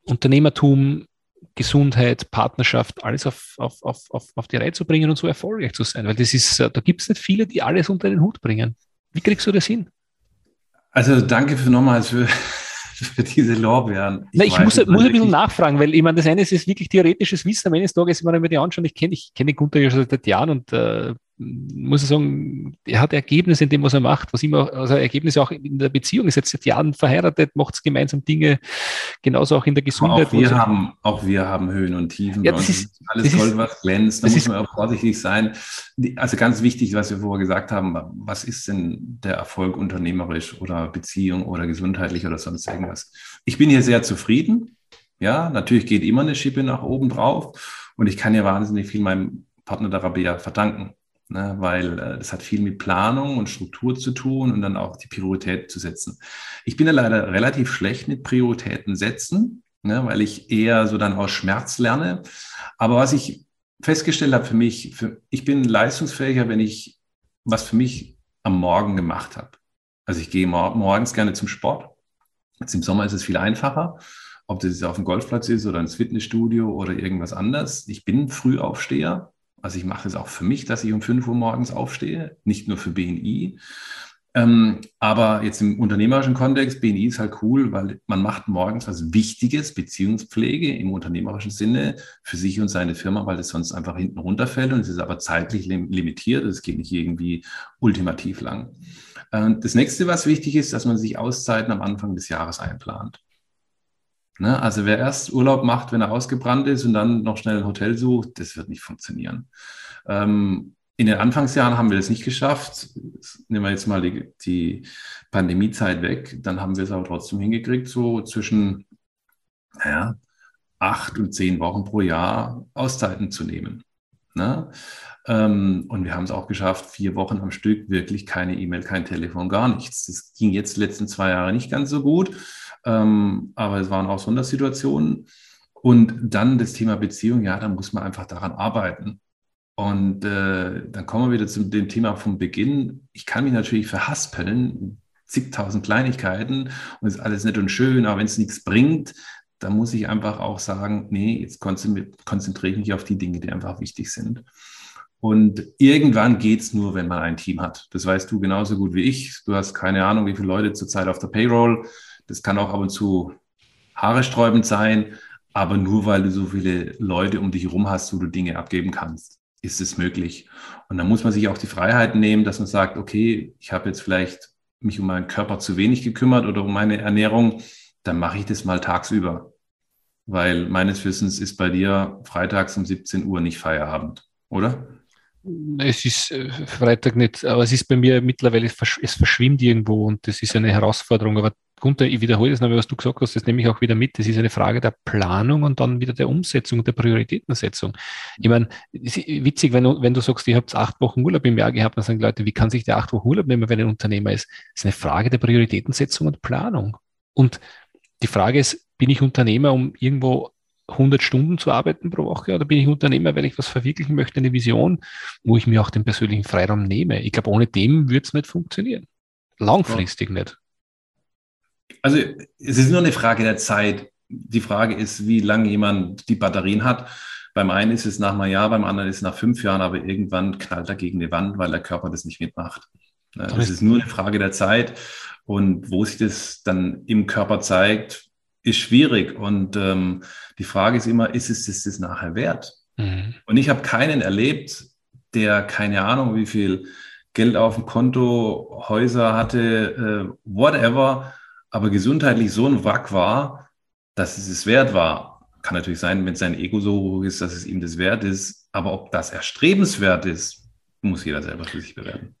Unternehmertum, Gesundheit, Partnerschaft, alles auf, auf, auf, auf, auf die Reihe zu bringen und so erfolgreich zu sein? Weil das ist, da gibt es nicht viele, die alles unter den Hut bringen. Wie kriegst du das hin? Also danke für nochmals für, für diese Lorbeeren. Ich, Na, ich muss, muss ein bisschen nachfragen, weil ich meine, das eine ist, ist wirklich theoretisches Wissen. Am Ende des Tages, wenn man mir die anschauen, ich kenne ich kenne Gunther ja schon seit Jahren und äh, muss ich sagen, er hat Ergebnisse in dem, was er macht, was immer, also Ergebnisse auch in der Beziehung, ist jetzt seit Jahren verheiratet, macht es gemeinsam Dinge, genauso auch in der Gesundheit. Auch wir, haben, auch wir haben Höhen und Tiefen. Ja, das ist, alles das Gold, was glänzt. Da muss ist, man auch vorsichtig sein. Also ganz wichtig, was wir vorher gesagt haben, was ist denn der Erfolg unternehmerisch oder Beziehung oder gesundheitlich oder sonst irgendwas? Ich bin hier sehr zufrieden. Ja, natürlich geht immer eine Schippe nach oben drauf und ich kann ja wahnsinnig viel meinem Partner der Rabea verdanken ne, weil äh, das hat viel mit Planung und Struktur zu tun und dann auch die Priorität zu setzen. Ich bin ja leider relativ schlecht mit Prioritäten setzen, ne, weil ich eher so dann aus Schmerz lerne. Aber was ich festgestellt habe für mich, für, ich bin leistungsfähiger, wenn ich was für mich am Morgen gemacht habe. Also ich gehe mor morgens gerne zum Sport. Jetzt im Sommer ist es viel einfacher, ob das jetzt auf dem Golfplatz ist oder ins Fitnessstudio oder irgendwas anderes. Ich bin Frühaufsteher, also ich mache es auch für mich, dass ich um 5 Uhr morgens aufstehe, nicht nur für BNI. Ähm, aber jetzt im unternehmerischen Kontext, BNI ist halt cool, weil man macht morgens was Wichtiges, Beziehungspflege im unternehmerischen Sinne für sich und seine Firma, weil es sonst einfach hinten runterfällt und es ist aber zeitlich limitiert. Es geht nicht irgendwie ultimativ lang. Ähm, das nächste, was wichtig ist, dass man sich Auszeiten am Anfang des Jahres einplant. Ne? Also wer erst Urlaub macht, wenn er ausgebrannt ist und dann noch schnell ein Hotel sucht, das wird nicht funktionieren. Ähm, in den Anfangsjahren haben wir das nicht geschafft. Nehmen wir jetzt mal die, die Pandemiezeit weg, dann haben wir es aber trotzdem hingekriegt, so zwischen naja, acht und zehn Wochen pro Jahr Auszeiten zu nehmen. Ne? Ähm, und wir haben es auch geschafft, vier Wochen am Stück wirklich keine E-Mail, kein Telefon, gar nichts. Das ging jetzt die letzten zwei Jahre nicht ganz so gut, ähm, aber es waren auch Sondersituationen. Und dann das Thema Beziehung, ja, da muss man einfach daran arbeiten. Und äh, dann kommen wir wieder zu dem Thema vom Beginn. Ich kann mich natürlich verhaspeln, zigtausend Kleinigkeiten und ist alles nett und schön, aber wenn es nichts bringt, dann muss ich einfach auch sagen, nee, jetzt konzentriere ich mich auf die Dinge, die einfach wichtig sind. Und irgendwann geht es nur, wenn man ein Team hat. Das weißt du genauso gut wie ich. Du hast keine Ahnung, wie viele Leute zurzeit auf der Payroll. Das kann auch ab und zu haaresträubend sein, aber nur weil du so viele Leute um dich herum hast, wo du Dinge abgeben kannst ist es möglich. Und dann muss man sich auch die Freiheit nehmen, dass man sagt, okay, ich habe jetzt vielleicht mich um meinen Körper zu wenig gekümmert oder um meine Ernährung, dann mache ich das mal tagsüber. Weil meines Wissens ist bei dir freitags um 17 Uhr nicht Feierabend, oder? Es ist äh, Freitag nicht, aber es ist bei mir mittlerweile, es verschwimmt irgendwo und das ist eine Herausforderung. Aber Gunther, ich wiederhole das nochmal, was du gesagt hast, das nehme ich auch wieder mit. Das ist eine Frage der Planung und dann wieder der Umsetzung, der Prioritätensetzung. Ich meine, witzig, wenn du, wenn du sagst, ihr habt acht Wochen Urlaub im Jahr gehabt, dann sagen Leute, wie kann sich der acht Wochen Urlaub nehmen, wenn ein Unternehmer ist? Das ist eine Frage der Prioritätensetzung und Planung. Und die Frage ist, bin ich Unternehmer, um irgendwo 100 Stunden zu arbeiten pro Woche oder bin ich Unternehmer, weil ich was verwirklichen möchte, eine Vision, wo ich mir auch den persönlichen Freiraum nehme? Ich glaube, ohne dem wird es nicht funktionieren. Langfristig ja. nicht. Also es ist nur eine Frage der Zeit. Die Frage ist, wie lange jemand die Batterien hat. Beim einen ist es nach einem Jahr, beim anderen ist es nach fünf Jahren, aber irgendwann knallt er gegen eine Wand, weil der Körper das nicht mitmacht. Das ist nur eine Frage der Zeit. Und wo sich das dann im Körper zeigt, ist schwierig. Und ähm, die Frage ist immer, ist es das, das nachher wert? Mhm. Und ich habe keinen erlebt, der keine Ahnung, wie viel Geld auf dem Konto, Häuser hatte, äh, whatever, aber gesundheitlich so ein Wrack war, dass es es wert war. Kann natürlich sein, wenn sein Ego so hoch ist, dass es ihm das wert ist. Aber ob das erstrebenswert ist, muss jeder selber für sich bewerten.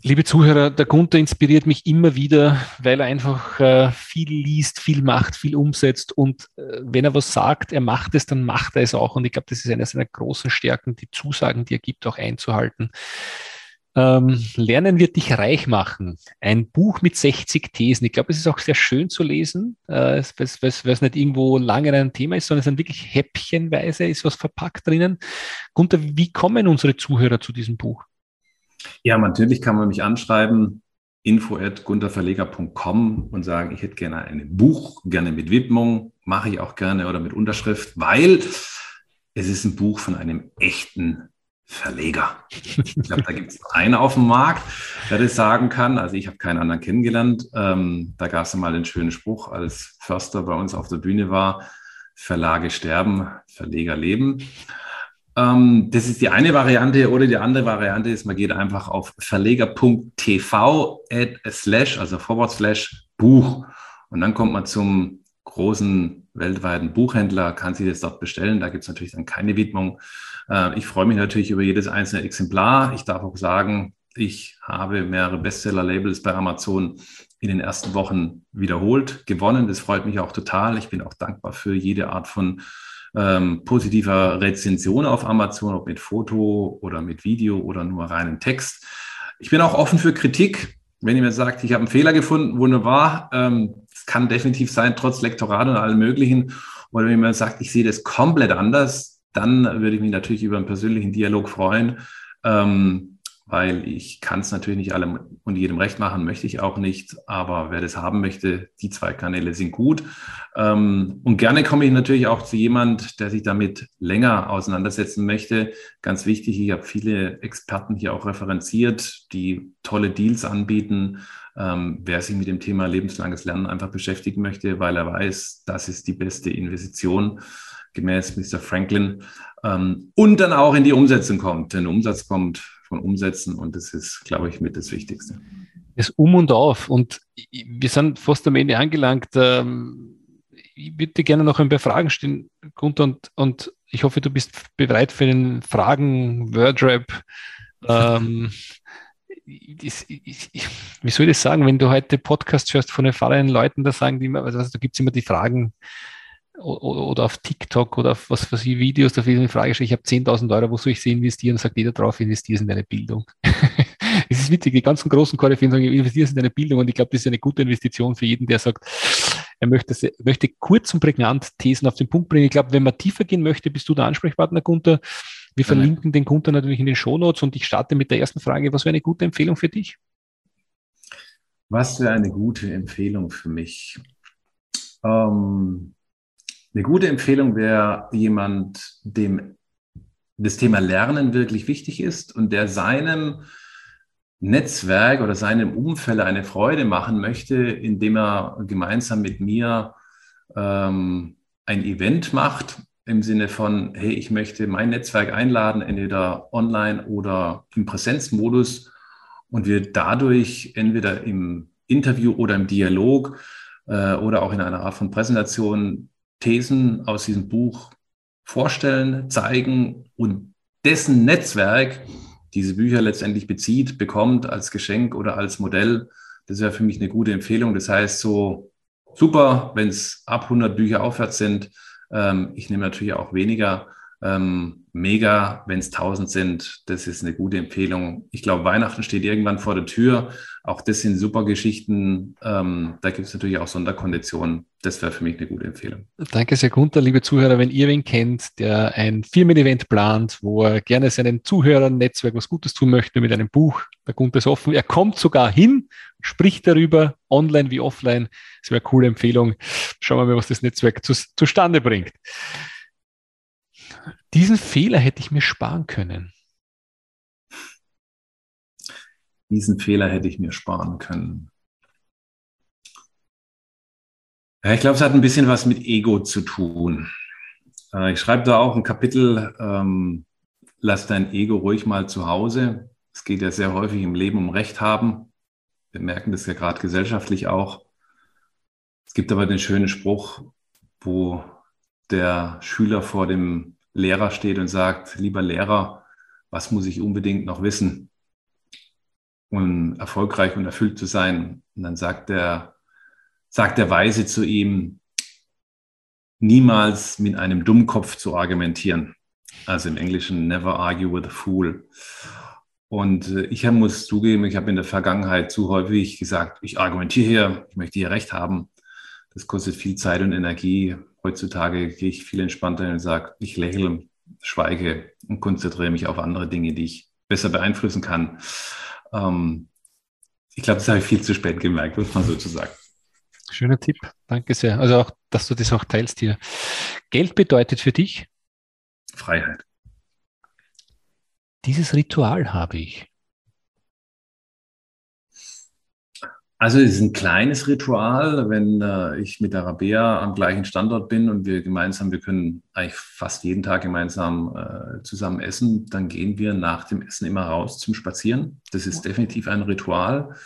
Liebe Zuhörer, der Gunther inspiriert mich immer wieder, weil er einfach äh, viel liest, viel macht, viel umsetzt und äh, wenn er was sagt, er macht es, dann macht er es auch. Und ich glaube, das ist eine seiner großen Stärken, die Zusagen, die er gibt, auch einzuhalten. Ähm, Lernen wird dich reich machen. Ein Buch mit 60 Thesen. Ich glaube, es ist auch sehr schön zu lesen, äh, weil es nicht irgendwo lange ein Thema ist, sondern es sind wirklich häppchenweise, ist was verpackt drinnen. Gunther, wie kommen unsere Zuhörer zu diesem Buch? Ja, natürlich kann man mich anschreiben, info.gunterverleger.com und sagen, ich hätte gerne ein Buch, gerne mit Widmung, mache ich auch gerne oder mit Unterschrift, weil es ist ein Buch von einem echten Verleger. Ich glaube, da gibt es einen auf dem Markt, der das sagen kann. Also ich habe keinen anderen kennengelernt. Ähm, da gab es mal den schönen Spruch, als Förster bei uns auf der Bühne war, Verlage sterben, Verleger leben. Ähm, das ist die eine Variante oder die andere Variante ist, man geht einfach auf verleger.tv slash, also forward slash Buch. Und dann kommt man zum großen weltweiten Buchhändler, kann sich das dort bestellen. Da gibt es natürlich dann keine Widmung. Äh, ich freue mich natürlich über jedes einzelne Exemplar. Ich darf auch sagen, ich habe mehrere Bestseller-Labels bei Amazon in den ersten Wochen wiederholt, gewonnen. Das freut mich auch total. Ich bin auch dankbar für jede Art von ähm, positiver Rezension auf Amazon, ob mit Foto oder mit Video oder nur reinen Text. Ich bin auch offen für Kritik. Wenn ihr mir sagt, ich habe einen Fehler gefunden, wunderbar. Ähm, es kann definitiv sein, trotz Lektorat und allem Möglichen. Oder wenn mir sagt, ich sehe das komplett anders, dann würde ich mich natürlich über einen persönlichen Dialog freuen. Ähm, weil ich kann es natürlich nicht allem und jedem recht machen, möchte ich auch nicht. Aber wer das haben möchte, die zwei Kanäle sind gut. Ähm, und gerne komme ich natürlich auch zu jemand, der sich damit länger auseinandersetzen möchte. Ganz wichtig, ich habe viele Experten hier auch referenziert, die tolle Deals anbieten. Ähm, wer sich mit dem Thema lebenslanges Lernen einfach beschäftigen möchte, weil er weiß, das ist die beste Investition gemäß Mr. Franklin ähm, und dann auch in die Umsetzung kommt. Denn Umsatz kommt von umsetzen und das ist, glaube ich, mit das Wichtigste. Das Um und Auf und wir sind fast am Ende angelangt. Ähm, ich würde gerne noch ein paar Fragen stellen, Gunther, und, und ich hoffe, du bist bereit für den Fragen-Wordrap ähm, ich, ich, wie soll ich das sagen, wenn du heute Podcasts hörst von erfahrenen Leuten, da sagen die immer, also da gibt es immer die Fragen, oder auf TikTok oder auf was für sie Videos, da wird eine Frage stellen, ich habe 10.000 Euro, wo soll ich sie investieren? Sagt jeder drauf, investiere in deine Bildung. es ist witzig, die ganzen großen Koryphäen sagen, investiere in deine Bildung und ich glaube, das ist eine gute Investition für jeden, der sagt, er möchte, möchte kurz und prägnant Thesen auf den Punkt bringen. Ich glaube, wenn man tiefer gehen möchte, bist du der Ansprechpartner, Gunther. Wir verlinken ja. den Gunther natürlich in den Shownotes und ich starte mit der ersten Frage. Was wäre eine gute Empfehlung für dich? Was wäre eine gute Empfehlung für mich? Ähm, eine gute Empfehlung wäre jemand, dem das Thema Lernen wirklich wichtig ist und der seinem Netzwerk oder seinem Umfeld eine Freude machen möchte, indem er gemeinsam mit mir ähm, ein Event macht im Sinne von, hey, ich möchte mein Netzwerk einladen, entweder online oder im Präsenzmodus und wir dadurch entweder im Interview oder im Dialog äh, oder auch in einer Art von Präsentation Thesen aus diesem Buch vorstellen, zeigen und dessen Netzwerk diese Bücher letztendlich bezieht, bekommt als Geschenk oder als Modell. Das wäre für mich eine gute Empfehlung. Das heißt, so super, wenn es ab 100 Bücher aufwärts sind. Ähm, ich nehme natürlich auch weniger. Ähm, mega, wenn es 1000 sind. Das ist eine gute Empfehlung. Ich glaube, Weihnachten steht irgendwann vor der Tür. Auch das sind super Geschichten. Ähm, da gibt es natürlich auch Sonderkonditionen. Das wäre für mich eine gute Empfehlung. Danke sehr, Gunther. Liebe Zuhörer, wenn ihr wen kennt, der ein Firmen-Event plant, wo er gerne seinen Zuhörern Netzwerk was Gutes tun möchte mit einem Buch, der Gunther ist offen. Er kommt sogar hin, spricht darüber, online wie offline. Das wäre eine coole Empfehlung. Schauen wir mal, was das Netzwerk zu, zustande bringt. Diesen Fehler hätte ich mir sparen können. Diesen Fehler hätte ich mir sparen können. Ja, ich glaube, es hat ein bisschen was mit Ego zu tun. Äh, ich schreibe da auch ein Kapitel, ähm, lass dein Ego ruhig mal zu Hause. Es geht ja sehr häufig im Leben um Recht haben. Wir merken das ja gerade gesellschaftlich auch. Es gibt aber den schönen Spruch, wo der Schüler vor dem Lehrer steht und sagt, lieber Lehrer, was muss ich unbedingt noch wissen, um erfolgreich und erfüllt zu sein? Und dann sagt der, sagt der Weise zu ihm, niemals mit einem Dummkopf zu argumentieren. Also im Englischen, never argue with a fool. Und äh, ich muss zugeben, ich habe in der Vergangenheit zu häufig gesagt, ich argumentiere hier, ich möchte hier recht haben. Das kostet viel Zeit und Energie heutzutage gehe ich viel entspannter und sage, ich lächle, schweige und konzentriere mich auf andere Dinge, die ich besser beeinflussen kann. Ähm, ich glaube, das habe ich viel zu spät gemerkt, muss man sozusagen. Schöner Tipp, danke sehr. Also auch, dass du das auch teilst hier. Geld bedeutet für dich? Freiheit. Dieses Ritual habe ich. Also es ist ein kleines Ritual, wenn äh, ich mit der Rabea am gleichen Standort bin und wir gemeinsam, wir können eigentlich fast jeden Tag gemeinsam äh, zusammen essen, dann gehen wir nach dem Essen immer raus zum Spazieren. Das ist definitiv ein Ritual.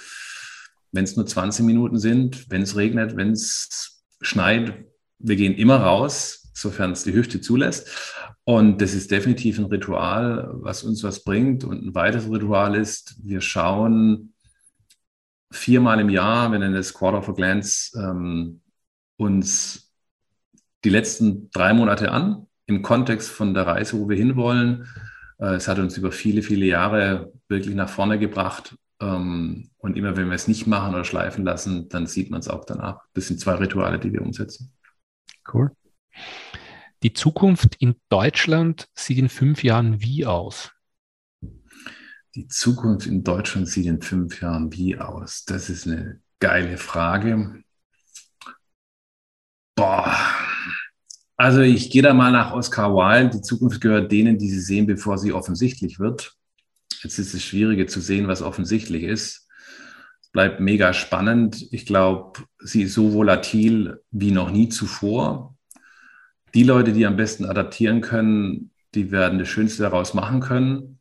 Wenn es nur 20 Minuten sind, wenn es regnet, wenn es schneit, wir gehen immer raus, sofern es die Hüfte zulässt. Und das ist definitiv ein Ritual, was uns was bringt. Und ein weiteres Ritual ist, wir schauen, viermal im Jahr, wir nennen es Quarter a Glance, ähm, uns die letzten drei Monate an im Kontext von der Reise, wo wir hinwollen. Äh, es hat uns über viele, viele Jahre wirklich nach vorne gebracht. Ähm, und immer wenn wir es nicht machen oder schleifen lassen, dann sieht man es auch danach. Das sind zwei Rituale, die wir umsetzen. Cool. Die Zukunft in Deutschland sieht in fünf Jahren wie aus? Die Zukunft in Deutschland sieht in fünf Jahren wie aus? Das ist eine geile Frage. Boah. Also ich gehe da mal nach Oscar Wilde. Die Zukunft gehört denen, die sie sehen, bevor sie offensichtlich wird. Jetzt ist es schwieriger zu sehen, was offensichtlich ist. Es bleibt mega spannend. Ich glaube, sie ist so volatil wie noch nie zuvor. Die Leute, die am besten adaptieren können, die werden das Schönste daraus machen können.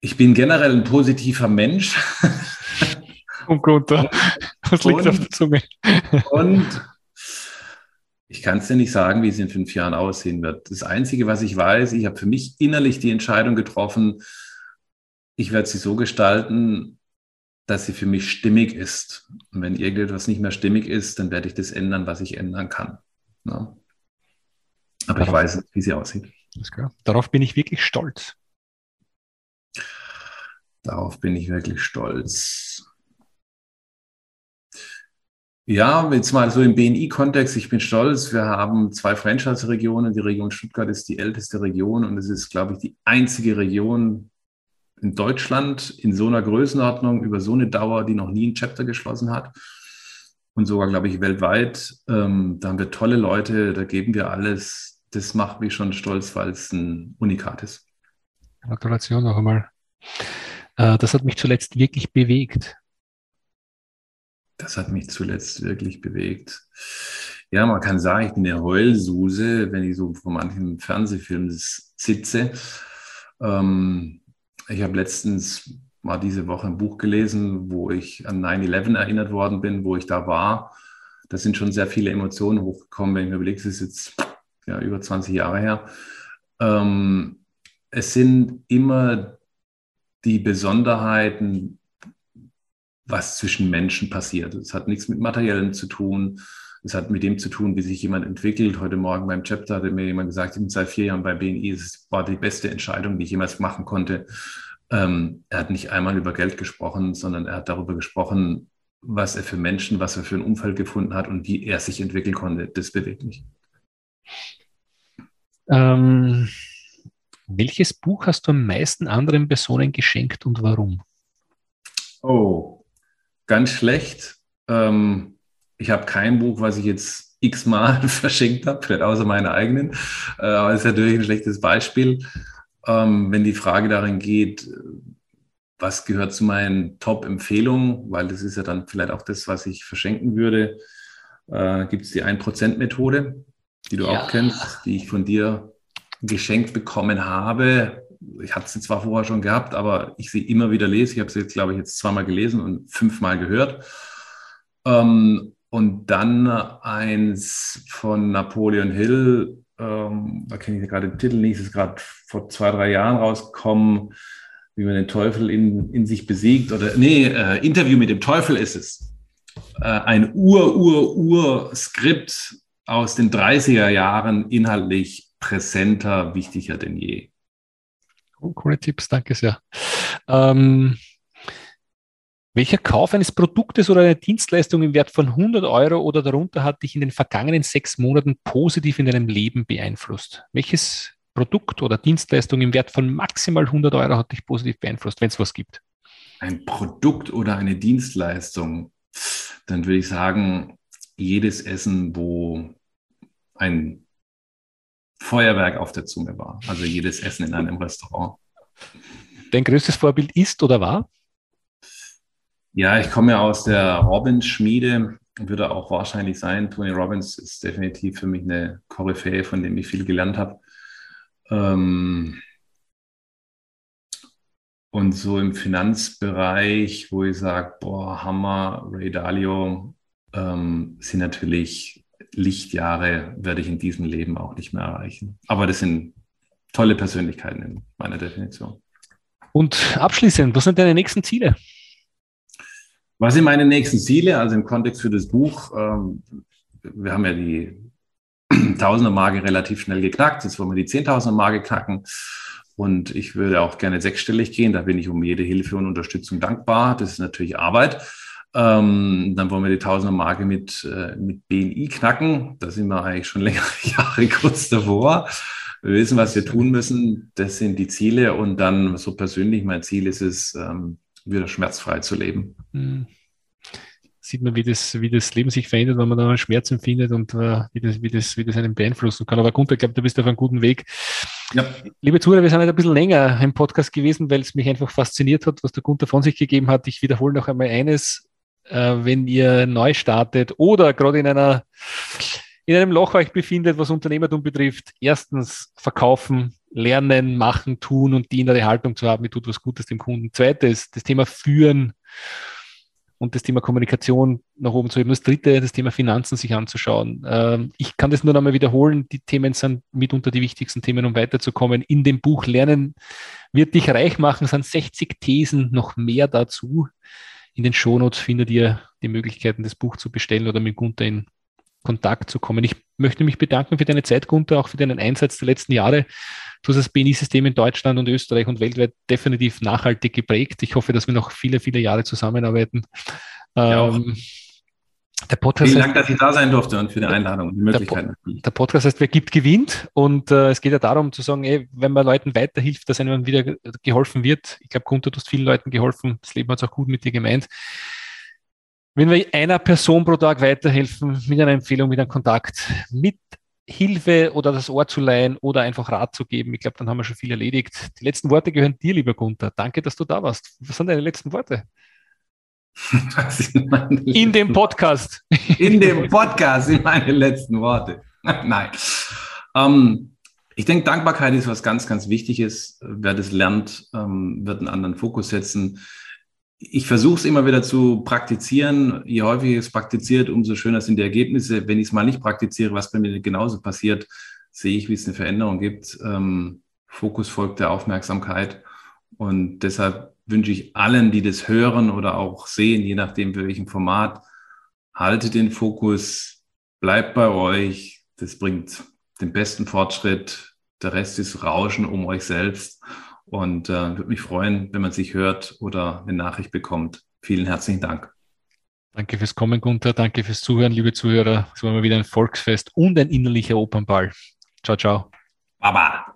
Ich bin generell ein positiver Mensch. Oh Gott, was liegt und, auf der Zunge? und ich kann es dir nicht sagen, wie es in fünf Jahren aussehen wird. Das Einzige, was ich weiß, ich habe für mich innerlich die Entscheidung getroffen, ich werde sie so gestalten, dass sie für mich stimmig ist. Und wenn irgendetwas nicht mehr stimmig ist, dann werde ich das ändern, was ich ändern kann. Ja. Aber Darauf, ich weiß nicht, wie sie aussieht. Darauf bin ich wirklich stolz. Darauf bin ich wirklich stolz. Ja, jetzt mal so im BNI-Kontext, ich bin stolz. Wir haben zwei Franchise-Regionen. Die Region Stuttgart ist die älteste Region und es ist, glaube ich, die einzige Region in Deutschland in so einer Größenordnung über so eine Dauer, die noch nie ein Chapter geschlossen hat. Und sogar, glaube ich, weltweit. Ähm, da haben wir tolle Leute, da geben wir alles. Das macht mich schon stolz, weil es ein Unikat ist. Gratulation noch einmal. Äh, das hat mich zuletzt wirklich bewegt. Das hat mich zuletzt wirklich bewegt. Ja, man kann sagen, ich bin eine Heulsuse, wenn ich so vor manchen Fernsehfilmen sitze. Ähm, ich habe letztens mal diese Woche ein Buch gelesen, wo ich an 9-11 erinnert worden bin, wo ich da war. Da sind schon sehr viele Emotionen hochgekommen, wenn ich mir überlege, es ist jetzt ja, über 20 Jahre her. Ähm, es sind immer die Besonderheiten, was zwischen Menschen passiert. Es hat nichts mit Materiellen zu tun. Es hat mit dem zu tun, wie sich jemand entwickelt. Heute Morgen beim Chapter hatte mir jemand gesagt, seit vier Jahren bei BNI, es war die beste Entscheidung, die ich jemals machen konnte. Ähm, er hat nicht einmal über Geld gesprochen, sondern er hat darüber gesprochen, was er für Menschen, was er für ein Umfeld gefunden hat und wie er sich entwickeln konnte. Das bewegt mich. Ähm, welches Buch hast du am meisten anderen Personen geschenkt und warum? Oh, ganz schlecht. Ähm, ich habe kein Buch, was ich jetzt x-mal verschenkt habe, vielleicht außer meine eigenen. Äh, aber es ist natürlich ein schlechtes Beispiel. Ähm, wenn die Frage darin geht, was gehört zu meinen Top-Empfehlungen, weil das ist ja dann vielleicht auch das, was ich verschenken würde, äh, gibt es die 1%-Methode, die du ja. auch kennst, die ich von dir geschenkt bekommen habe ich hatte sie zwar vorher schon gehabt, aber ich sie immer wieder lese. Ich habe sie jetzt, glaube ich, jetzt zweimal gelesen und fünfmal gehört. Ähm, und dann eins von Napoleon Hill, ähm, da kenne ich gerade den Titel nicht, ist gerade vor zwei, drei Jahren rausgekommen, wie man den Teufel in, in sich besiegt. Oder nee, äh, Interview mit dem Teufel ist es. Äh, ein Ur-Ur-Ur-Skript aus den 30er Jahren, inhaltlich präsenter, wichtiger denn je. Coole Tipps, danke sehr. Ähm, welcher Kauf eines Produktes oder einer Dienstleistung im Wert von 100 Euro oder darunter hat dich in den vergangenen sechs Monaten positiv in deinem Leben beeinflusst? Welches Produkt oder Dienstleistung im Wert von maximal 100 Euro hat dich positiv beeinflusst, wenn es was gibt? Ein Produkt oder eine Dienstleistung, dann würde ich sagen, jedes Essen, wo ein Feuerwerk auf der Zunge war. Also jedes Essen in einem Restaurant. Dein größtes Vorbild ist oder war? Ja, ich komme ja aus der Robbins-Schmiede, würde auch wahrscheinlich sein. Tony Robbins ist definitiv für mich eine Koryphäe, von dem ich viel gelernt habe. Ähm und so im Finanzbereich, wo ich sage, boah, Hammer, Ray Dalio, ähm, sind natürlich Lichtjahre werde ich in diesem Leben auch nicht mehr erreichen. Aber das sind tolle Persönlichkeiten in meiner Definition. Und abschließend, was sind deine nächsten Ziele? Was sind meine nächsten Ziele? Also im Kontext für das Buch, ähm, wir haben ja die Tausender-Marke relativ schnell geknackt. Jetzt wollen wir die Zehntausender-Marke knacken. Und ich würde auch gerne sechsstellig gehen. Da bin ich um jede Hilfe und Unterstützung dankbar. Das ist natürlich Arbeit. Ähm, dann wollen wir die Tausender-Marke mit, äh, mit BNI knacken. Da sind wir eigentlich schon längere Jahre kurz davor. Wir wissen, was wir tun müssen. Das sind die Ziele. Und dann so persönlich, mein Ziel ist es, ähm, wieder schmerzfrei zu leben. Mhm. Sieht man, wie das, wie das Leben sich verändert, wenn man da Schmerz empfindet und äh, wie, das, wie, das, wie das einen beeinflussen kann. Aber Gunther, ich glaube, du bist auf einem guten Weg. Ja. Liebe Zuhörer, wir sind halt ein bisschen länger im Podcast gewesen, weil es mich einfach fasziniert hat, was der Gunther von sich gegeben hat. Ich wiederhole noch einmal eines äh, wenn ihr neu startet oder gerade in einer in einem Loch euch befindet, was Unternehmertum betrifft. Erstens verkaufen, lernen, machen, tun und die innere Haltung zu haben, ihr tut was Gutes dem Kunden. Zweites, das Thema führen und das Thema Kommunikation nach oben zu heben. Das dritte, das Thema Finanzen sich anzuschauen. Ähm, ich kann das nur nochmal wiederholen. Die Themen sind mitunter die wichtigsten Themen, um weiterzukommen. In dem Buch Lernen wird dich reich machen, sind 60 Thesen, noch mehr dazu. In den Shownotes findet ihr die Möglichkeiten, das Buch zu bestellen oder mit Gunther in Kontakt zu kommen. Ich möchte mich bedanken für deine Zeit, Gunther, auch für deinen Einsatz der letzten Jahre. Du hast das BNI-System in Deutschland und Österreich und weltweit definitiv nachhaltig geprägt. Ich hoffe, dass wir noch viele, viele Jahre zusammenarbeiten. Ja, ähm, der Podcast Vielen Dank, dass ich da sein durfte und für die Einladung und die Möglichkeit. Der, der, Podcast heißt, wer gibt, gewinnt. Und äh, es geht ja darum zu sagen, ey, wenn man Leuten weiterhilft, dass einem wieder geholfen wird. Ich glaube, Gunther, du hast vielen Leuten geholfen. Das Leben hat es auch gut mit dir gemeint. Wenn wir einer Person pro Tag weiterhelfen, mit einer Empfehlung, mit einem Kontakt, mit Hilfe oder das Ohr zu leihen oder einfach Rat zu geben, ich glaube, dann haben wir schon viel erledigt. Die letzten Worte gehören dir, lieber Gunther. Danke, dass du da warst. Was sind deine letzten Worte? In dem Podcast. In dem Podcast sind meine letzten Worte. Nein. Ähm, ich denke, Dankbarkeit ist was ganz, ganz Wichtiges. Wer das lernt, ähm, wird einen anderen Fokus setzen. Ich versuche es immer wieder zu praktizieren. Je häufiger ich es praktiziert, umso schöner sind die Ergebnisse. Wenn ich es mal nicht praktiziere, was bei mir genauso passiert, sehe ich, wie es eine Veränderung gibt. Ähm, Fokus folgt der Aufmerksamkeit. Und deshalb wünsche ich allen, die das hören oder auch sehen, je nachdem für welchem Format, haltet den Fokus, bleibt bei euch. Das bringt den besten Fortschritt. Der Rest ist Rauschen um euch selbst. Und äh, würde mich freuen, wenn man sich hört oder eine Nachricht bekommt. Vielen herzlichen Dank. Danke fürs Kommen, Gunther. Danke fürs Zuhören, liebe Zuhörer. Es war mal wieder ein Volksfest und ein innerlicher Opernball. Ciao, ciao. Baba.